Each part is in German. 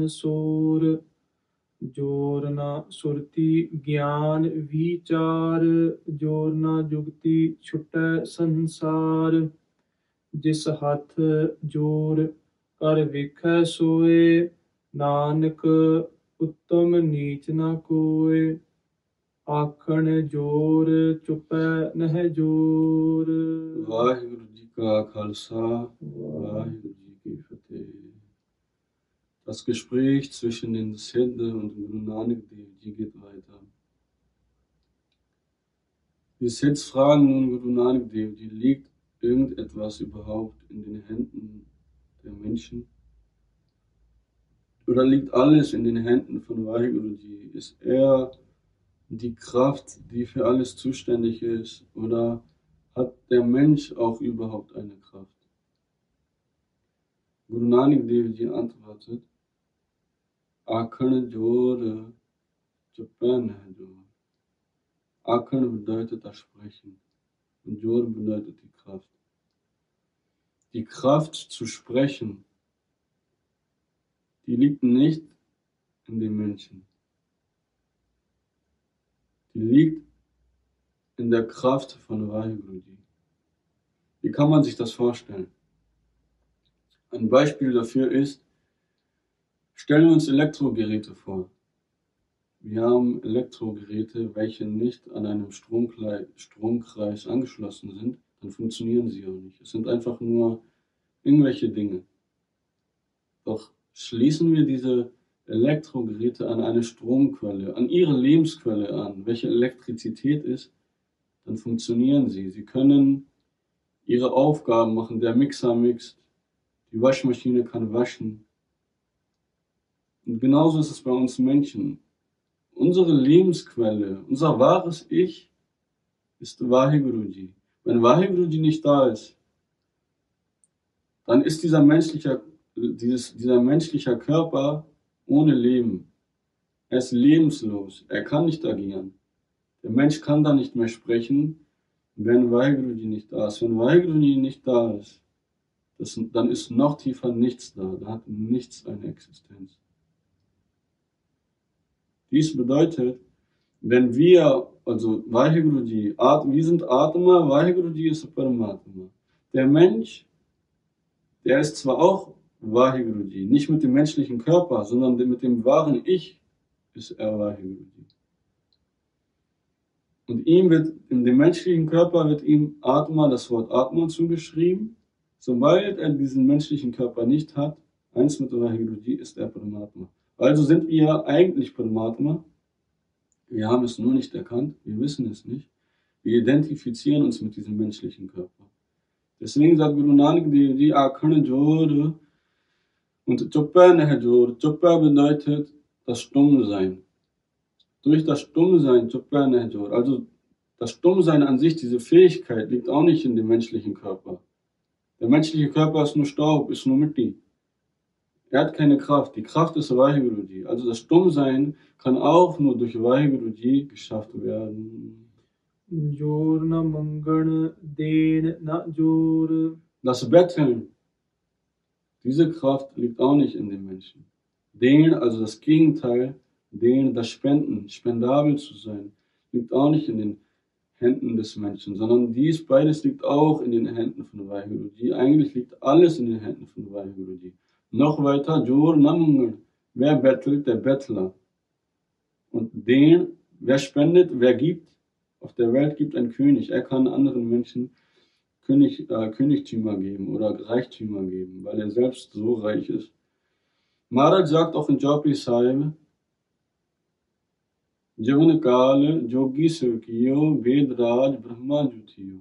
ਮਾਲ ਮਨ ਜੋਰ ਨ ਸੁਰਤੀ ਗਿਆਨ ਵਿਚਾਰ, ਜੋਰ ਨ ਜੁਗਤੀ ਛੁਟੈ ਸੰਸਾਰ। ਜਿਸ ਹੱਥ ਜੋਰ ਕਰ ਵੇਖੈ ਸੋਏ, ਨਾਨਕ ਉਤਮ ਨੀਚ ਨਾ ਕੋਏ। ਆਖਣ ਜੋਰ ਚੁਪੈ ਨਹਿ ਜੋਰ। ਵਾਹਿਗੁਰੂ ਜੀ ਕਾ ਖਾਲਸਾ, ਵਾਹਿਗੁਰੂ ਜੀ ਕੀ ਫਤਿਹ। Das Gespräch zwischen den Siddha und Guru Nanak Dev Ji geht weiter. Die Siddhs fragen nun Guru Nanak Dev Ji, liegt irgendetwas überhaupt in den Händen der Menschen? Oder liegt alles in den Händen von Vaheguru Ji? Ist er die Kraft, die für alles zuständig ist? Oder hat der Mensch auch überhaupt eine Kraft? Guru Nanak Dev Ji antwortet, Akhan Jor Chupan Jor. Akhan bedeutet das Sprechen und Jor bedeutet die Kraft. Die Kraft zu sprechen, die liegt nicht in den Menschen. Die liegt in der Kraft von Vaheguru Wie kann man sich das vorstellen? Ein Beispiel dafür ist, stellen wir uns Elektrogeräte vor. Wir haben Elektrogeräte, welche nicht an einem Stromkreis, Stromkreis angeschlossen sind, dann funktionieren sie auch nicht. Es sind einfach nur irgendwelche Dinge. Doch schließen wir diese Elektrogeräte an eine Stromquelle, an ihre Lebensquelle an, welche Elektrizität ist, dann funktionieren sie. Sie können ihre Aufgaben machen. Der Mixer mixt, die Waschmaschine kann waschen. Und genauso ist es bei uns Menschen. Unsere Lebensquelle, unser wahres Ich ist Vahiguruji. Wenn Vahiguruji nicht da ist, dann ist dieser menschliche, dieses, dieser menschliche Körper ohne Leben. Er ist lebenslos. Er kann nicht agieren. Der Mensch kann da nicht mehr sprechen, wenn Vahiguruji nicht da ist. Wenn Vahiguruji nicht da ist, das, dann ist noch tiefer nichts da. Da hat nichts eine Existenz. Dies bedeutet, wenn wir, also Vahiguruji, wir sind Atma, Vahiguruji ist Paramatma. Der Mensch, der ist zwar auch Vahiguruji, nicht mit dem menschlichen Körper, sondern mit dem wahren Ich ist er Vahiguruji. Und ihm wird, in dem menschlichen Körper wird ihm Atma, das Wort Atma zugeschrieben. Sobald er diesen menschlichen Körper nicht hat, eins mit Vahiguruji, ist er Paramatma. Also sind wir eigentlich Paramatma. Wir haben es nur nicht erkannt, wir wissen es nicht. Wir identifizieren uns mit diesem menschlichen Körper. Deswegen sagt Guru Nanak Dev Ji, Akhan Jor und Chuppa Jor. Chuppa bedeutet das Stummsein. Durch das Stummsein, Chuppa Jor, also das Stummsein an sich, diese Fähigkeit, liegt auch nicht in dem menschlichen Körper. Der menschliche Körper ist nur Staub, ist nur Mitti. Er hat keine Kraft. Die Kraft ist Vaheguru Also das Stummsein kann auch nur durch Vaheguru geschafft werden. Das Betteln, diese Kraft liegt auch nicht in den Menschen. Den, also das Gegenteil, den, das Spenden, spendabel zu sein, liegt auch nicht in den Menschen. Händen des Menschen, sondern dies beides liegt auch in den Händen von Vahiguruji. Eigentlich liegt alles in den Händen von Vahiguruji. Noch weiter, Jor Namungal. Wer bettelt? Der Bettler. Und den, wer spendet, wer gibt? Auf der Welt gibt ein König. Er kann anderen Menschen König, äh, Königtümer geben oder Reichtümer geben, weil er selbst so reich ist. Maharaj sagt auch in Jopi Sahib, Javan Kal Jogi Sirkiyo Ved Raj Brahma Juthiyo.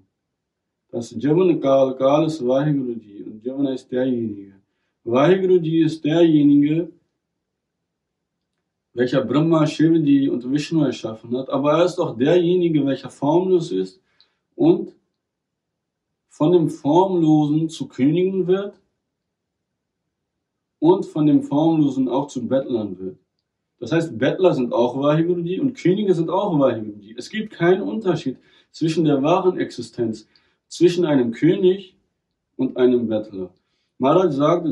dass Javan Kal Kal ist Vaheguru und Javana ist derjenige. Vaheguru ist derjenige, welcher Brahma, Shivaji und Vishnu erschaffen hat, aber er ist auch derjenige, welcher formlos ist und von dem Formlosen zu Königen wird und von dem Formlosen auch zu Bettlern wird. Das heißt, Bettler sind auch Vahiguruji und Könige sind auch Vahiguruji. Es gibt keinen Unterschied zwischen der wahren Existenz, zwischen einem König und einem Bettler. Maharaj sagt,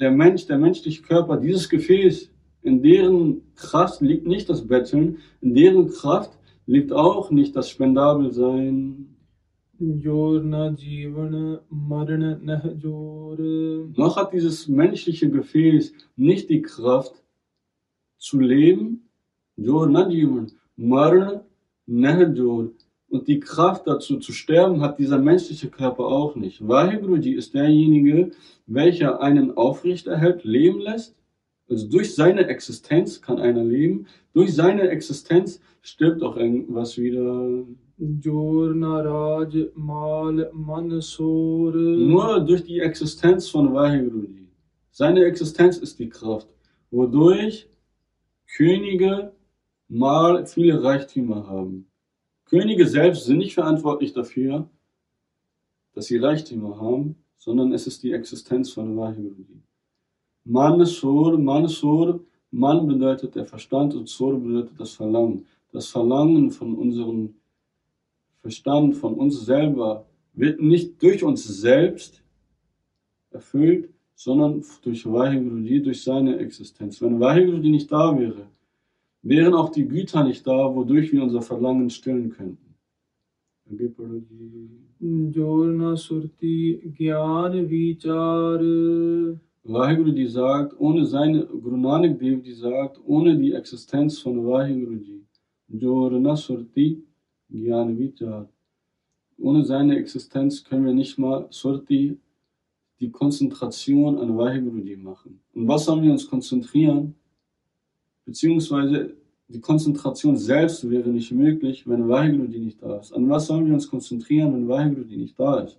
der Mensch, der menschliche Körper, dieses Gefäß, in deren Kraft liegt nicht das Betteln, in deren Kraft liegt auch nicht das Spendabelsein. Noch hat dieses menschliche Gefäß nicht die Kraft zu leben, und die Kraft dazu zu sterben hat dieser menschliche Körper auch nicht. Vaheguru ist derjenige, welcher einen aufrechterhält, leben lässt. Also durch seine Existenz kann einer leben. Durch seine Existenz stirbt auch irgendwas wieder. Nur durch die Existenz von Vaheguru. Seine Existenz ist die Kraft, wodurch Könige mal viele Reichtümer haben. Könige selbst sind nicht verantwortlich dafür, dass sie Reichtümer haben, sondern es ist die Existenz von Vaheguru. Manesur, Manesur, Man bedeutet der Verstand und Sur bedeutet das Verlangen. Das Verlangen von unserem Verstand, von uns selber, wird nicht durch uns selbst erfüllt, sondern durch Vaheguru, durch seine Existenz. Wenn Vaheguru nicht da wäre, wären auch die Güter nicht da, wodurch wir unser Verlangen stillen könnten. Vaheguru sagt, ohne seine, Guru Nanak Dev sagt, ohne die Existenz von Vaheguru ji, Jorna Surti Gyan Vichar. Ohne seine Existenz können wir nicht mal Surti, die Konzentration an Vaheguru ji machen. Und was sollen wir uns konzentrieren? beziehungsweise die Konzentration selbst wäre nicht möglich, wenn Vaheguru nicht da ist. An was sollen wir uns konzentrieren, wenn Vaheguru nicht da ist?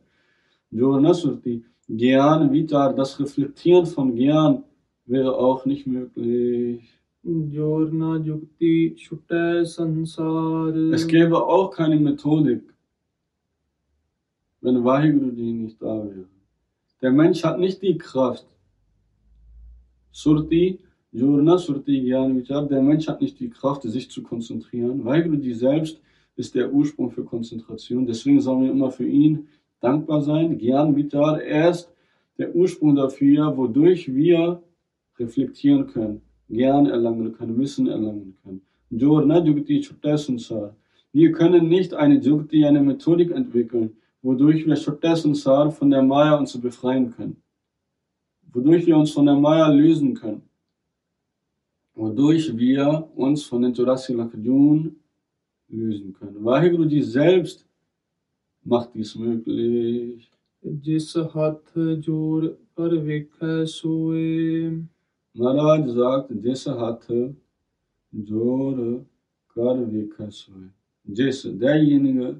Joranasurti, Gyan, Vitar, das Reflektieren von Gyan wäre auch nicht möglich. Es gäbe auch keine Methodik, wenn Vaheguru nicht da wäre. Der Mensch hat nicht die Kraft, Surti Jurna Surti Gyan Vichar, der Mensch hat nicht die Kraft, sich zu konzentrieren. Vaiguru selbst ist der Ursprung für Konzentration. Deswegen sollen wir immer für ihn dankbar sein. Gyan Vichar, er ist der Ursprung dafür, wodurch wir reflektieren können, Gern erlangen können, Wissen erlangen können. Wir können nicht eine Jugti, eine Methodik entwickeln, wodurch wir Chutta von der Maya uns befreien können. Wodurch wir uns von der Maya lösen können wodurch wir uns von den Jurassic Lakadun lösen können. Vaheguru selbst macht dies möglich. ਜਿਸ ਹੱਥ ਜੋੜ ਕਰ ਵੇਖੈ ਸੋਏ Maharaj sagt, ਜਿਸ ਹੱਥ ਜੋੜ ਕਰ ਵੇਖੈ ਸੋਏ ਜਿਸ derjenige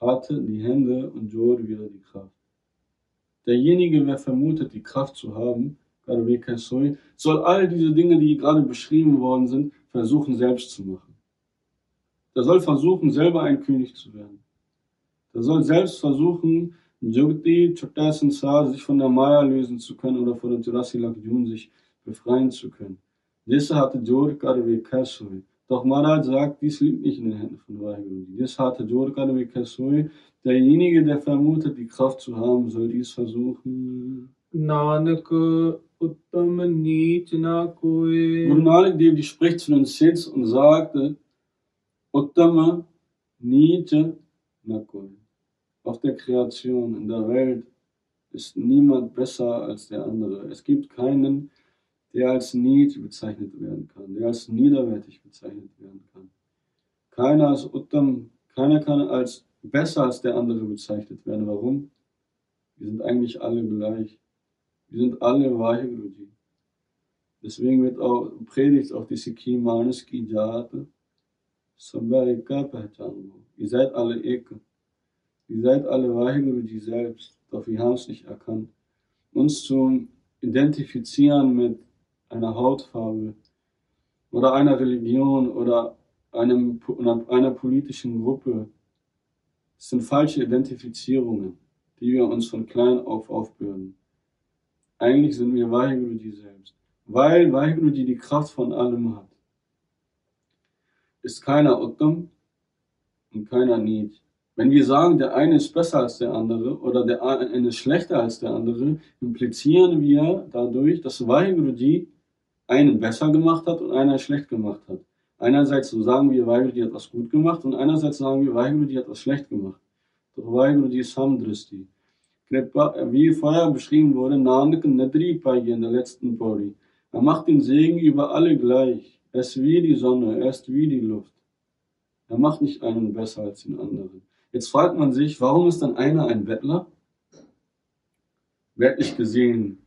hat die Hände und Jod wieder die Kraft. Derjenige, wer vermutet, die Kraft zu haben, soll all diese Dinge, die gerade beschrieben worden sind, versuchen selbst zu machen. Der soll versuchen, selber ein König zu werden. Der soll selbst versuchen, Jogti, Chokta Sansar, sich von der Maya lösen zu können oder von der Jurasi Lakjun sich befreien zu können. Das hatte Jor Karve Kasui. Doch Maharaj sagt, dies liegt nicht in den Händen von Vaheguru. Das hatte Jor Karve Kasui. Derjenige, der vermutet, die Kraft zu haben, soll dies versuchen. Nanak Uttam Neech na Koi. Guru Nanak Dev spricht zu den Sids und sagte, Uttama Neech na Koi. Auf der Kreation, in der Welt, ist niemand besser als der andere. Es gibt keinen, der als Niet bezeichnet werden kann, der als niederwertig bezeichnet werden kann. Keiner als Uttam, keiner kann als besser als der andere bezeichnet werden. Warum? Wir sind eigentlich alle gleich. Wir sind alle Vaheguru Deswegen wird auch predigt auch die Sikhi Manas ki Jat Sabha Eka Ihr seid alle Eka. Ihr seid alle Waheguru selbst, doch wir haben es nicht erkannt. Uns zu identifizieren mit einer Hautfarbe oder einer Religion oder einem, einer politischen Gruppe, das sind falsche Identifizierungen, die wir uns von klein auf aufbürden. Eigentlich sind wir Waheguru selbst, weil Waheguru die die Kraft von allem hat. Ist keiner Uttam und keiner Need. Wenn wir sagen, der eine ist besser als der andere oder der eine ist schlechter als der andere, implizieren wir dadurch, dass Vaheguru einen besser gemacht hat und einer schlecht gemacht hat. Einerseits sagen wir, Vaheguru hat was gut gemacht und einerseits sagen wir, Vaheguru hat was schlecht gemacht. Doch Vaheguru ist Samdristi. Wie vorher beschrieben wurde, Nanak Nadri Pai in der letzten Pori. Er macht den Segen über alle gleich. Er ist wie die Sonne, er ist wie die Luft. Er macht nicht einen besser als den anderen. Jetzt fragt man sich, warum ist dann einer ein Bettler? Weltlich gesehen,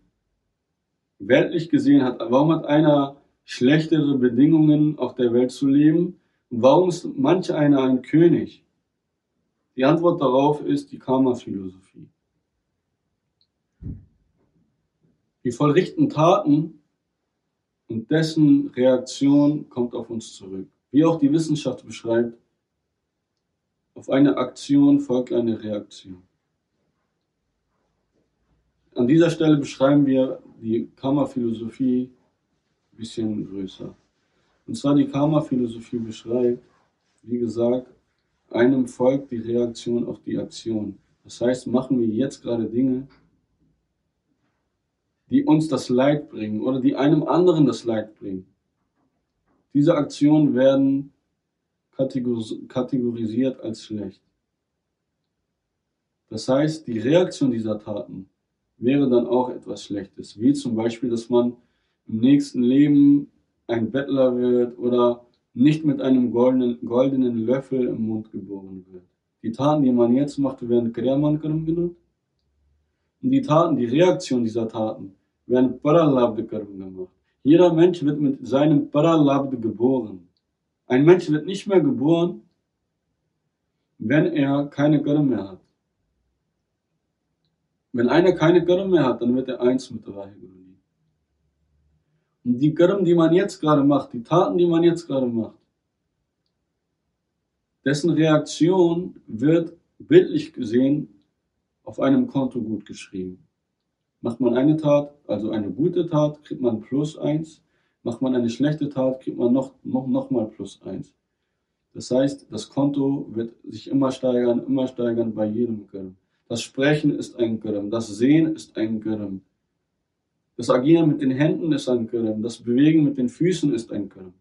weltlich gesehen hat, warum hat einer schlechtere Bedingungen auf der Welt zu leben? Und warum ist manch einer ein König? Die Antwort darauf ist die Karma-Philosophie. Die vollrichten Taten und dessen Reaktion kommt auf uns zurück. Wie auch die Wissenschaft beschreibt, auf eine Aktion folgt eine Reaktion. An dieser Stelle beschreiben wir die Karma-Philosophie ein bisschen größer. Und zwar die Karma-Philosophie beschreibt, wie gesagt, einem folgt die Reaktion auf die Aktion. Das heißt, machen wir jetzt gerade Dinge, die uns das Leid bringen oder die einem anderen das Leid bringen. Diese Aktionen werden kategorisiert als schlecht. Das heißt, die Reaktion dieser Taten wäre dann auch etwas Schlechtes, wie zum Beispiel, dass man im nächsten Leben ein Bettler wird oder nicht mit einem goldenen, goldenen Löffel im Mund geboren wird. Die Taten, die man jetzt macht, werden Kriyamankaram genannt. Und die Taten, die Reaktion dieser Taten, werden Paralabdikaram gemacht. Jeder Mensch wird mit seinem Paralabd geboren. Ein Mensch wird nicht mehr geboren, wenn er keine Götter mehr hat. Wenn einer keine Götter mehr hat, dann wird er eins mit der Vaheguru. Und die Götter, die man jetzt gerade macht, die Taten, die man jetzt gerade macht, dessen Reaktion wird bildlich gesehen auf einem Konto gut geschrieben. Macht man eine Tat, also eine gute Tat, kriegt man plus eins. Macht man eine schlechte Tat, kriegt man noch, noch, noch mal plus eins. Das heißt, das Konto wird sich immer steigern, immer steigern bei jedem Gürm. Das Sprechen ist ein Gürm, das Sehen ist ein Gürm. Das Agieren mit den Händen ist ein Gürm, das Bewegen mit den Füßen ist ein Gürm.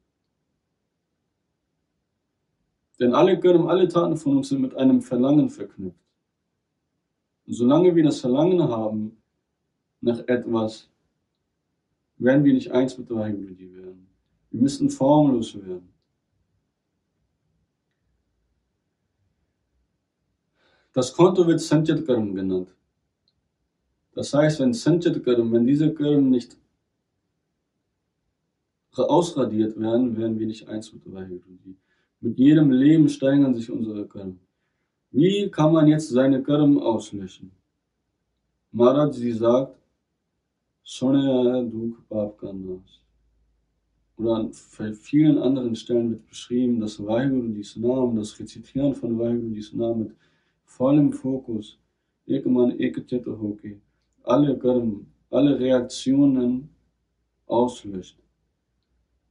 Denn alle Gürm, alle Taten von uns sind mit einem Verlangen verknüpft. Und solange wir das Verlangen haben nach etwas, werden wir nicht eins mit der Heiligen werden. Wir müssen formlos werden. Das Konto wird Sanchit Karm genannt. Das heißt, wenn Sanchit Karm, wenn diese Karm nicht ausradiert werden, werden wir nicht eins mit der Heiligen. Mit jedem Leben steigern sich unsere Karm. Wie kann man jetzt seine Karm auslöschen? Maharaj, sie sagt, Sonne Duk Babkanas. Oder an vielen anderen Stellen wird beschrieben, dass Vaheguru Namen, das Rezitieren von Vaheguru Namen mit vollem Fokus, Ekman Ekacheta Hoki, alle Karm, alle Reaktionen auslöscht.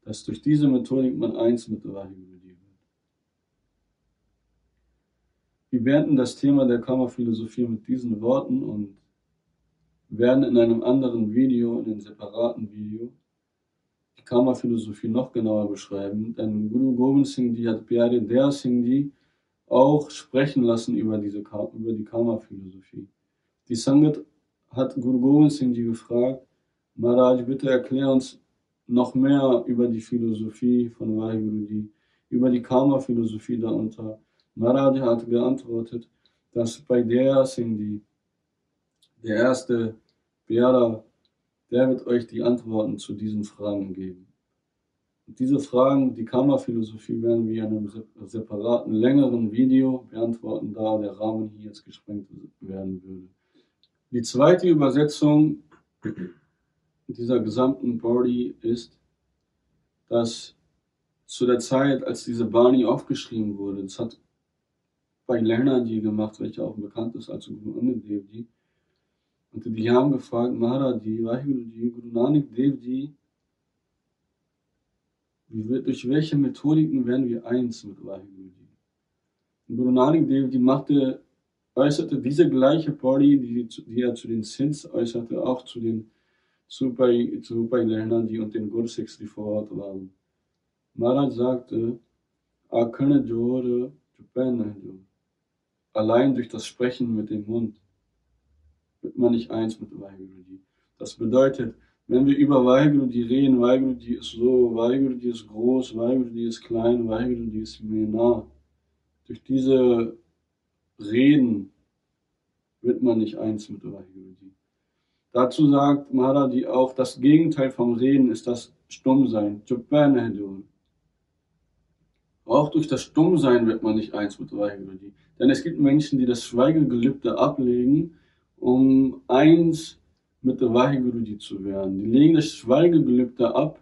Dass durch diese Methodik man eins mit Vaheguru wird. Wir beenden das Thema der Kammerphilosophie mit diesen Worten und werden in einem anderen Video, in einem separaten Video, die Karma-Philosophie noch genauer beschreiben. Denn Guru Gobind Singh Ji hat Pyare Der Singh Ji auch sprechen lassen über, diese, über die Karma-Philosophie. Die Sangat hat Guru Gobind Singh Ji gefragt, Maharaj, bitte erklär uns noch mehr über die Philosophie von Vaheguru über die Karma-Philosophie darunter. Maharaj hat geantwortet, dass bei der Singh Ji der erste Bera, der wird euch die Antworten zu diesen Fragen geben. Diese Fragen, die Karma-Philosophie, werden wir in einem separaten, längeren Video beantworten, da der Rahmen hier jetzt gesprengt werden würde. Die zweite Übersetzung dieser gesamten Body ist, dass zu der Zeit, als diese Bani aufgeschrieben wurde, das hat bei Lernerji gemacht, welcher auch bekannt ist als Guru Angad Devji, und die haben gefragt, Maharaji, Vahiguruji, Guru Nanak Devji, durch welche Methodiken werden wir eins mit Vahiguruji? Guru Nanak Devji machte, äußerte diese gleiche Party, die, die er zu den Sins äußerte, auch zu den Supai, Supai Lernerji und den Gursiks, die vor Ort waren. Maharaj sagte, Akane Jore, Allein durch das Sprechen mit dem Mund wird man nicht eins mit Vaheguru Das bedeutet, wenn wir über Vaheguru reden, Vaheguru ist so, Vaheguru ist groß, Vaheguru ist klein, Vaheguru ist nah. Durch diese Reden wird man nicht eins mit Vaheguru Dazu sagt Maharaji auch, das Gegenteil vom Reden ist das Stummsein. Auch durch das Stummsein wird man nicht eins mit Vaheguru Denn es gibt Menschen, die das Schweigegelübde ablegen um eins mit der Vaheguru zu werden. Die legen das Schweigegelübde ab,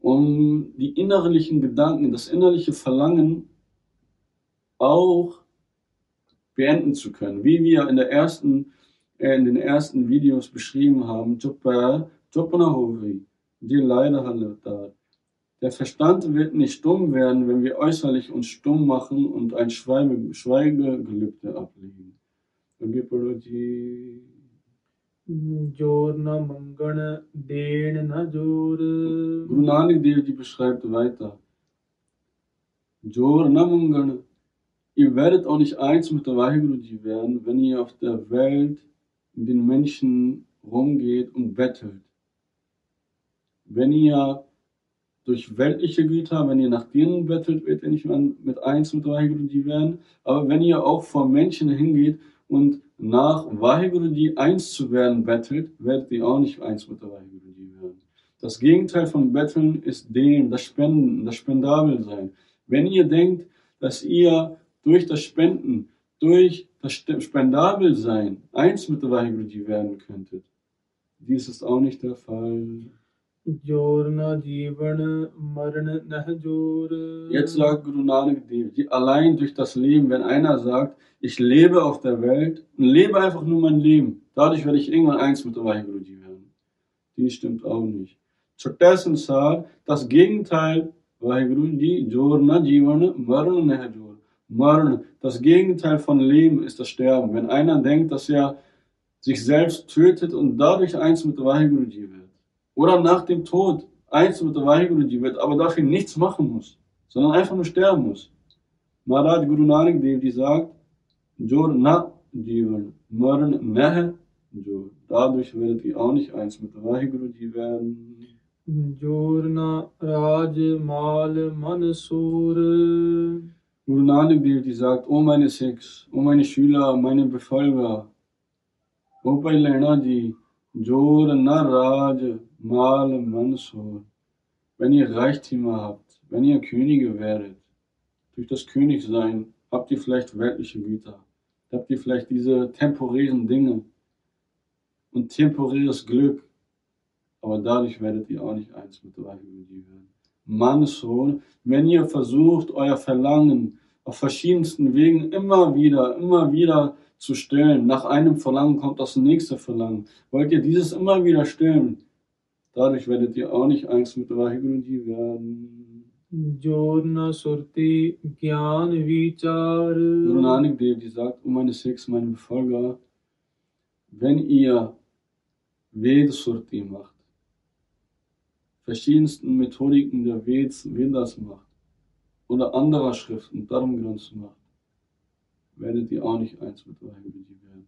um die innerlichen Gedanken, das innerliche Verlangen auch beenden zu können. Wie wir in, der ersten, äh, in den ersten Videos beschrieben haben, der Verstand wird nicht stumm werden, wenn wir äußerlich uns stumm machen und ein Schweigegelübde ablegen. ਅੱਗੇ ਪੜੋ ਜੀ ਜੋਰ ਨਾ ਮੰਗਣ ਦੇਣ ਨਾ ਜੋਰ Guru Nanak Dev Ji beschreibt weiter Jor na mangan Ihr werdet auch nicht eins mit der Vaheguru werden, wenn ihr auf der Welt in den Menschen rumgeht und bettelt. Wenn ihr durch weltliche Güter, wenn ihr nach denen bettelt, werdet ihr nicht mit eins mit der Vaheguru werden. Aber wenn ihr auch vor Menschen hingeht und nach Vaheguru eins zu werden bettelt, werdet ihr auch nicht eins mit der Vaheguru werden. Das Gegenteil von Betteln ist dem, das Spenden, das Spendabelsein. Wenn ihr denkt, dass ihr durch das Spenden, durch das Spendabelsein eins mit der Vaheguru werden könntet, dies ist auch nicht der Fall. Jetzt sagt Guru Nanak Dev, allein durch das Leben, wenn einer sagt, ich lebe auf der Welt und lebe einfach nur mein Leben, dadurch werde ich irgendwann eins mit der Vaheguru werden. Dies stimmt auch nicht. Chotta Sansar, das Gegenteil, Vaheguru Jorna Jivana, Marna Nehajor. Marna, das Gegenteil von Leben ist das Sterben. Wenn einer denkt, dass er sich selbst tötet und dadurch eins mit der Vaheguru wird oder nach dem Tod eins mit der Vaheguru wird, aber dafür nichts machen muss, sondern einfach nur sterben muss. Maharaj Guru Nanak Dev Ji sagt, Jor na Jivan, Maran Meh Jor. Dadurch werdet ihr auch nicht eins mit der Vaheguru werden. Jorna Raj Mal Mansur. Guru Nanak Dev Ji sagt, O meine Sikhs, O meine Schüler, meine Befolger, O Pailena Ji, Jor na Raj Mal Mansur. Wenn ihr Reichtümer habt, wenn ihr Könige werdet, durch das Königsein habt ihr vielleicht weltliche Güter, habt ihr vielleicht diese temporären Dinge und temporäres Glück, aber dadurch werdet ihr auch nicht eins mit der werden. Mannessohn, wenn ihr versucht, euer Verlangen auf verschiedensten Wegen immer wieder, immer wieder zu stillen, nach einem Verlangen kommt das nächste Verlangen. Wollt ihr dieses immer wieder stillen, Dadurch werdet ihr auch nicht Angst mit Vaheguru werden. Jorna Surti Gyan Vichar. Guru Nanak Dev Ji sagt, um meine Sikhs, meine Befolger, wenn ihr Ved Surti macht, verschiedensten Methodiken der Veds, Vedas macht, oder anderer Schriften, Dharmgrunths macht, werdet ihr auch nicht eins mit Vaheguru werden.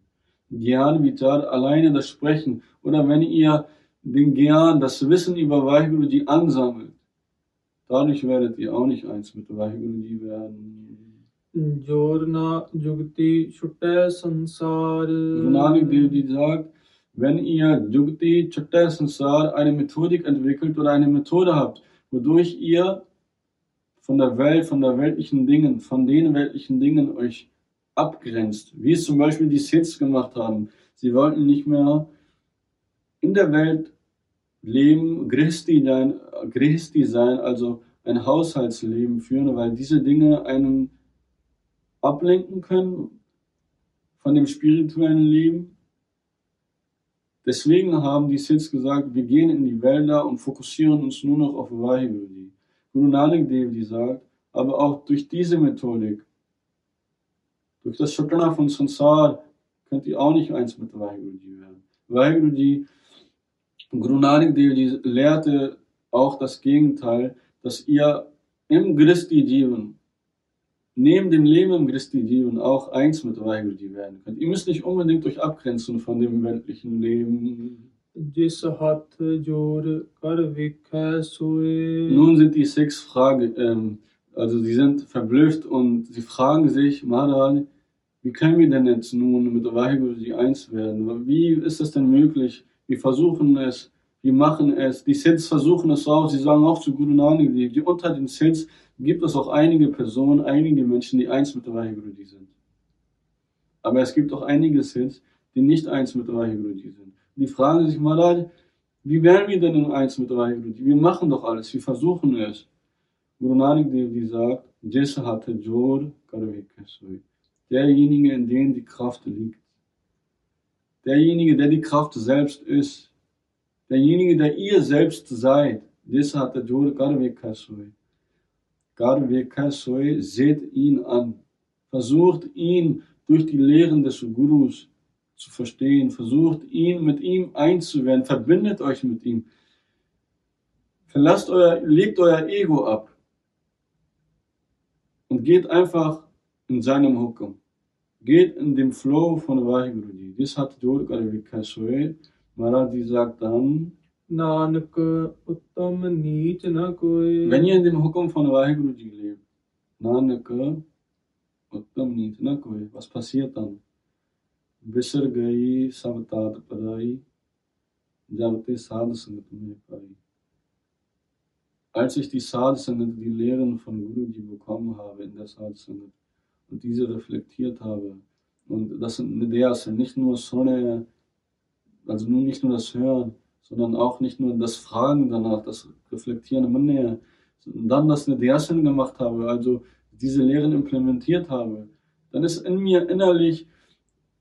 Gyan Vichar, alleine das Sprechen, oder wenn ihr den Gyan, das Wissen über Vaheguru ansammelt, dadurch werdet ihr auch nicht eins mit Vaheguru werden. Jorna Jugti Chutte Sansar. Nanak Dev sagt, wenn ihr Jugti Chutte Sansar eine Methodik entwickelt oder eine Methode habt, wodurch ihr von der Welt, von der weltlichen Dingen, von den weltlichen Dingen euch abgrenzt. Wie es zum Beispiel die Siths gemacht haben. Sie wollten nicht mehr in der Welt leben, Christi sein, Christi sein, also ein Haushaltsleben führen, weil diese Dinge einen ablenken können von dem spirituellen Leben. Deswegen haben die Siths gesagt, wir gehen in die Wälder und fokussieren uns nur noch auf Vaheguru. Guru Nanak Dev Ji sagt, aber auch durch diese Methodik, durch das Shakana von Sansar, könnt ihr auch nicht eins mit Vaheguru werden. Vaheguru Guru Nanak Dev lehrte auch das Gegenteil, dass ihr im Christi Jeevan, neben dem Leben im Christi Jeevan auch eins mit Vaigurji werden könnt. Ihr müsst nicht unbedingt euch abgrenzen von dem weltlichen Leben. Nun sind die sechs Fragen, ähm, also sie sind verblüfft und sie fragen sich, Maharaj, wie können wir denn jetzt nun mit Vaigurji eins werden? Wie ist das denn möglich? Wir versuchen es, wir machen es. Die Sids versuchen es auch, sie sagen auch zu Nanak, die, die unter den Sids gibt es auch einige Personen, einige Menschen, die eins mit Vaheguru sind. Aber es gibt auch einige Sids, die nicht eins mit Vaheguru sind. Die fragen sich, Maharaj, wie werden wir denn in eins mit Vaheguru? Wir machen doch alles, wir versuchen es. Guru Nanak Dev Ji sagt, Jesse hatte Jod Derjenige, in dem die Kraft liegt. Derjenige, der die Kraft selbst ist. Derjenige, der ihr selbst seid. Jesse hatte Jod Garvekasoi. Seht ihn an. Versucht ihn durch die Lehren des Gurus zu verstehen. Versucht ihn mit ihm einzuwerden. Verbindet euch mit ihm. Verlasst euer, legt euer Ego ab. Und geht einfach in seinem Hukum. Geht in dem Flow von Vaheguru Das hat Jod Karvika Soe. Maharaj Ji sagt dann, Nanak ਉਤਮ ਨੀਚ ਨਾ ਕੋਈ wenn ihr in dem Hukum von Vaheguru Ji lebt, Nanak uttam neet na koi. Was passiert dann? ਬਿਸਰ ਗਈ ਸਭ ਤਾਤ ਪਰਾਈ ਜਬ ਤੇ ਸਾਧ ਸੰਗਤ ਮੇ ਪਾਈ Als ich die Sadhsangat, die Lehren von Guruji bekommen habe in der Sadhsangat, und diese reflektiert habe, und das sind Nideas, nicht nur Sonne, also nur nicht nur das Hören, sondern auch nicht nur das Fragen danach, das Reflektieren Manne, und dann das Nideasan gemacht habe, also diese Lehren implementiert habe, dann ist in mir innerlich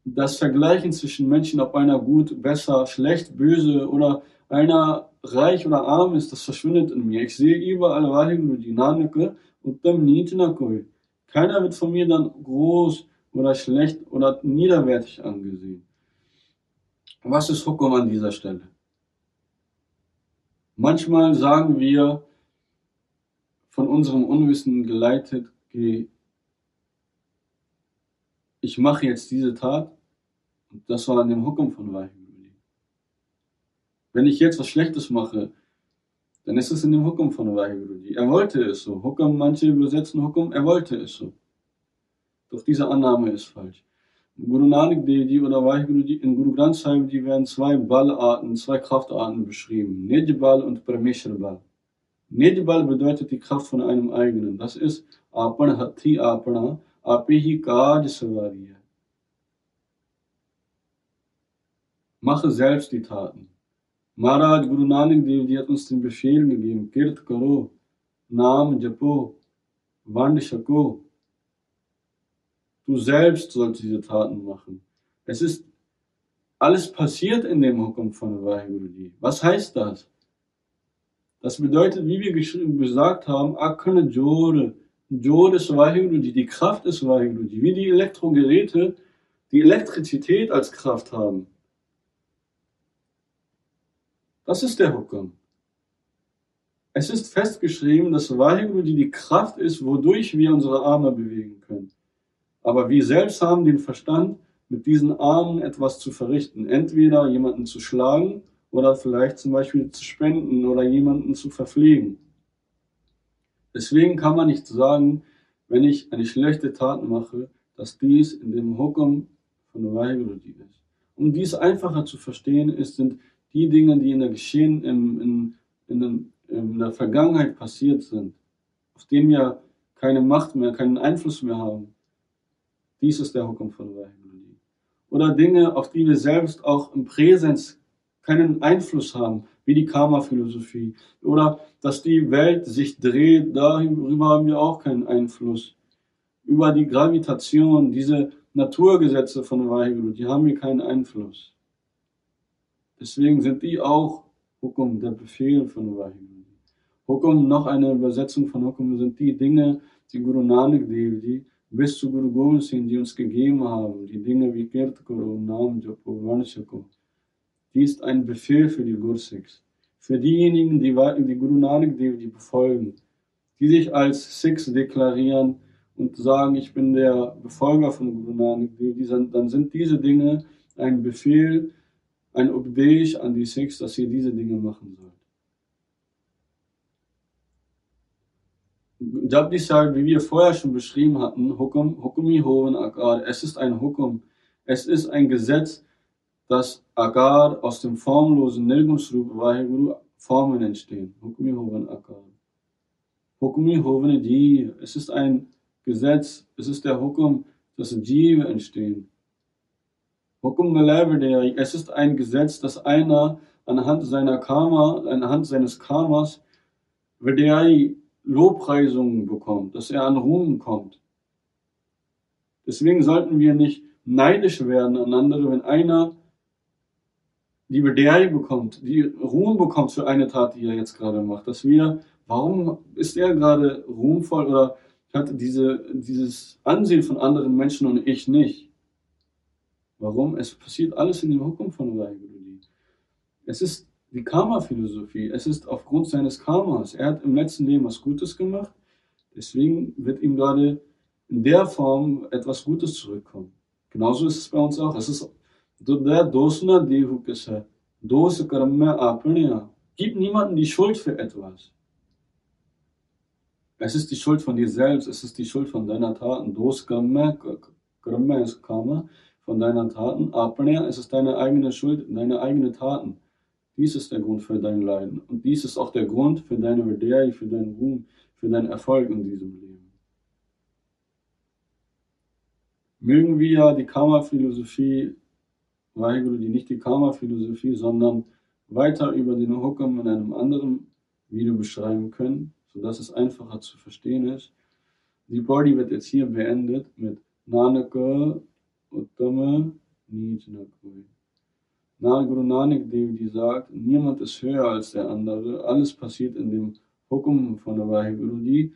das Vergleichen zwischen Menschen, ob einer gut, besser, schlecht, böse oder einer reich oder arm ist, das verschwindet in mir. Ich sehe überall Vaheguru die Nanake und dem Nitinakoi. Keiner wird von mir dann groß oder schlecht oder niederwertig angesehen. Was ist Hukum an dieser Stelle? Manchmal sagen wir, von unserem Unwissen geleitet, ich mache jetzt diese Tat, und das war an dem Hukum von Vaheguru. Wenn ich jetzt was Schlechtes mache, dann ist es in dem Hukum von Vaheguru. Er wollte es so. Hukum, manche übersetzen Hukum, er wollte es so. Doch diese Annahme ist falsch. Guru Nanak Dev Ji oder Vaheguru in Guru Granth Sahib Ji werden zwei Ballarten, zwei Kraftarten beschrieben. Nijbal und Parameshwar Bal. Nijbal bedeutet die Kraft von einem eigenen. Das ist Apan Hati Apana, Apehi Kaj Savariya. Mache selbst die Taten. Maharaj Guru Nanak Dev Ji hat uns den Befehl gegeben, Kirt Karo, Naam Japo, Wand Shako. Du selbst sollst diese Taten machen. Es ist alles passiert in dem Hukum von Vaheguru Was heißt das? Das bedeutet, wie wir gesagt haben, Akane Jore. Jore ist Vaheguru die Kraft ist Vaheguru Wie die Elektrogeräte die Elektrizität als Kraft haben. Das ist der Hukum. Es ist festgeschrieben, dass Vaheguru die Kraft ist, wodurch wir unsere Arme bewegen können. Aber wir selbst haben den Verstand, mit diesen Armen etwas zu verrichten. Entweder jemanden zu schlagen oder vielleicht zum Beispiel zu spenden oder jemanden zu verpflegen. Deswegen kann man nicht sagen, wenn ich eine schlechte Tat mache, dass dies in dem Hukum von Vaheguru ist. Um dies einfacher zu verstehen, ist, sind die Dinge, die in der Geschehen, in, in, in, in der Vergangenheit passiert sind, auf denen wir keine Macht mehr, keinen Einfluss mehr haben. Dies ist der Hukum von Waheguru. Oder Dinge, auf die wir selbst auch im Präsens keinen Einfluss haben, wie die Karma-Philosophie. Oder dass die Welt sich dreht, darüber haben wir auch keinen Einfluss. Über die Gravitation, diese Naturgesetze von Waheguru, die haben wir keinen Einfluss. Deswegen sind die auch Hukum, der Befehl von Waheguru. Hukum, noch eine Übersetzung von Hukum, sind die Dinge, die Guru Nanak Dev Ji bis zu Guru Gobind Singh, die uns gegeben haben, die Dinge wie Kirtkuru, Nam Japo, Vanshako. Dies ist ein Befehl für die Gursikhs. Für diejenigen, die, die Guru Nanak Dev Ji befolgen, die sich als Sikhs deklarieren und sagen, ich bin der Befolger von Guru Nanak Dev Ji, dann sind diese Dinge ein Befehl, ein Updesh an die Sikhs, dass sie diese Dinge machen sollen. Jabdi sagt, wie wir vorher schon beschrieben hatten, Hukum, Hukumi Hoven Agar, es ist ein Hukum, es ist ein Gesetz, dass Agar aus dem formlosen Nirgungsrup Vaheguru Formen entstehen. Hukumi Hoven Agar. Hukumi Hoven Ji, es ist ein Gesetz, es ist der Hukum, dass Jive entstehen. Es ist ein Gesetz, dass einer anhand seiner Karma, anhand seines Karmas, Vedai Lobpreisungen bekommt, dass er an Ruhm kommt. Deswegen sollten wir nicht neidisch werden an andere, wenn einer die Bedei bekommt, die Ruhm bekommt für eine Tat, die er jetzt gerade macht. Dass wir, warum ist er gerade ruhmvoll oder hat diese, dieses Ansehen von anderen Menschen und ich nicht? Warum? Es passiert alles in dem Hukum von Vaigurudi. Es ist die Karma-Philosophie. Es ist aufgrund seines Karmas. Er hat im letzten Leben was Gutes gemacht. Deswegen wird ihm gerade in der Form etwas Gutes zurückkommen. Genauso ist es bei uns auch. Es ist. Gib niemandem die Schuld für etwas. Es ist die Schuld von dir selbst. Es ist die Schuld von deiner Taten. Karma, Karma ist Karma von deiner Taten. Apanya, es ist deine eigene Schuld, deine eigenen Taten. Dies ist der Grund für dein Leiden. Und dies ist auch der Grund für deine Verdächung, für deinen Ruhm, für deinen Erfolg in diesem Leben. Mögen wir die Karma-Philosophie, Weigere die nicht die Karma-Philosophie, sondern weiter über den Hukam in einem anderen Video beschreiben können, sodass es einfacher zu verstehen ist. Die Body wird jetzt hier beendet mit Nanaka Uttama Nijnakoi. Guru Nanak Dev Ji sagt, niemand ist höher als der andere, alles passiert in dem Hukum von der Vaheguru Ji.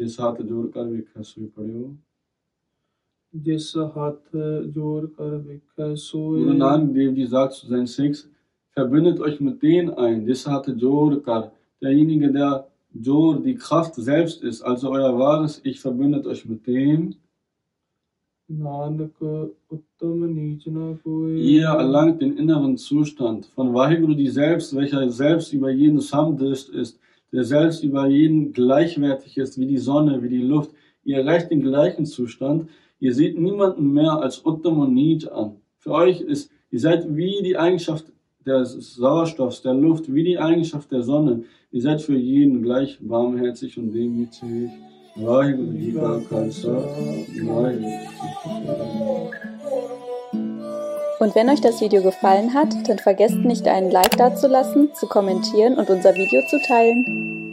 जिस हाथ जोड़ कर विखा सोए पड़े जिस हाथ जोड़ कर विखा सोए Guru Nanak Dev Ji sagt zu seinen Sikhs, verbindet euch mit denen ein, जिस हाथ जोड़ कर, derjenige, der Jor, die Kraft selbst ist, also euer wahres Ich, verbindet euch mit dem, Ihr erlangt den inneren Zustand von Vaheguru, die selbst, welcher selbst über jeden Samdist ist, der selbst über jeden gleichwertig ist, wie die Sonne, wie die Luft. Ihr erreicht den gleichen Zustand. Ihr seht niemanden mehr als Uttam und Nij an. Für euch ist, ihr seid wie die Eigenschaft des Sauerstoffs, der Luft, wie die Eigenschaft der Sonne. Ihr seid für jeden gleich warmherzig und demütig. Waheguru ਜੀ ਕਾ ਖਾਲਸਾ Waheguru Und wenn euch das Video gefallen hat, dann vergesst nicht einen Like dazulassen, zu kommentieren und unser Video zu teilen.